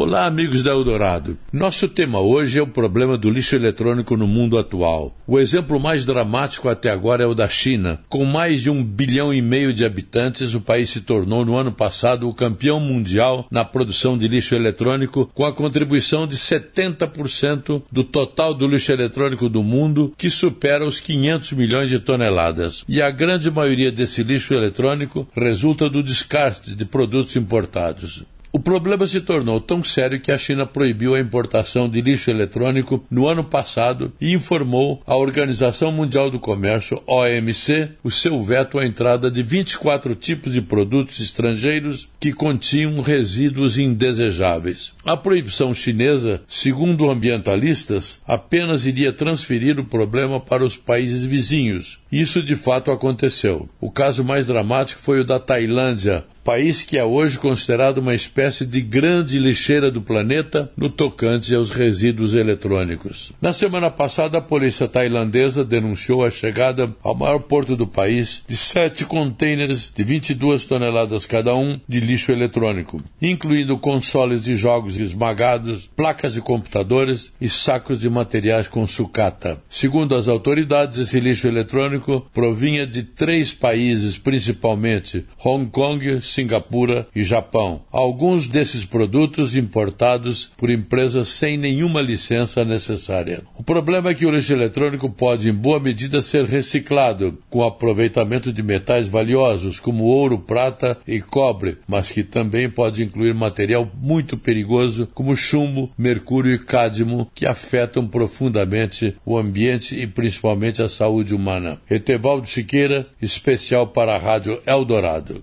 Olá, amigos da Eldorado. Nosso tema hoje é o problema do lixo eletrônico no mundo atual. O exemplo mais dramático até agora é o da China. Com mais de um bilhão e meio de habitantes, o país se tornou no ano passado o campeão mundial na produção de lixo eletrônico, com a contribuição de 70% do total do lixo eletrônico do mundo, que supera os 500 milhões de toneladas. E a grande maioria desse lixo eletrônico resulta do descarte de produtos importados. O problema se tornou tão sério que a China proibiu a importação de lixo eletrônico no ano passado e informou à Organização Mundial do Comércio, OMC, o seu veto à entrada de 24 tipos de produtos estrangeiros que continham resíduos indesejáveis. A proibição chinesa, segundo ambientalistas, apenas iria transferir o problema para os países vizinhos. Isso de fato aconteceu. O caso mais dramático foi o da Tailândia, país que é hoje considerado uma espécie de grande lixeira do planeta no tocante aos resíduos eletrônicos. Na semana passada, a polícia tailandesa denunciou a chegada ao maior porto do país de sete containers de 22 toneladas cada um de lixo eletrônico, incluindo consoles de jogos esmagados, placas de computadores e sacos de materiais com sucata. Segundo as autoridades, esse lixo eletrônico provinha de três países, principalmente Hong Kong, Singapura e Japão. Alguns desses produtos importados por empresas sem nenhuma licença necessária. O problema é que o lixo eletrônico pode, em boa medida, ser reciclado, com aproveitamento de metais valiosos como ouro, prata e cobre, mas que também pode incluir material muito perigoso como chumbo, mercúrio e cádmio, que afetam profundamente o ambiente e principalmente a saúde humana. Etevaldo Siqueira, especial para a Rádio Eldorado.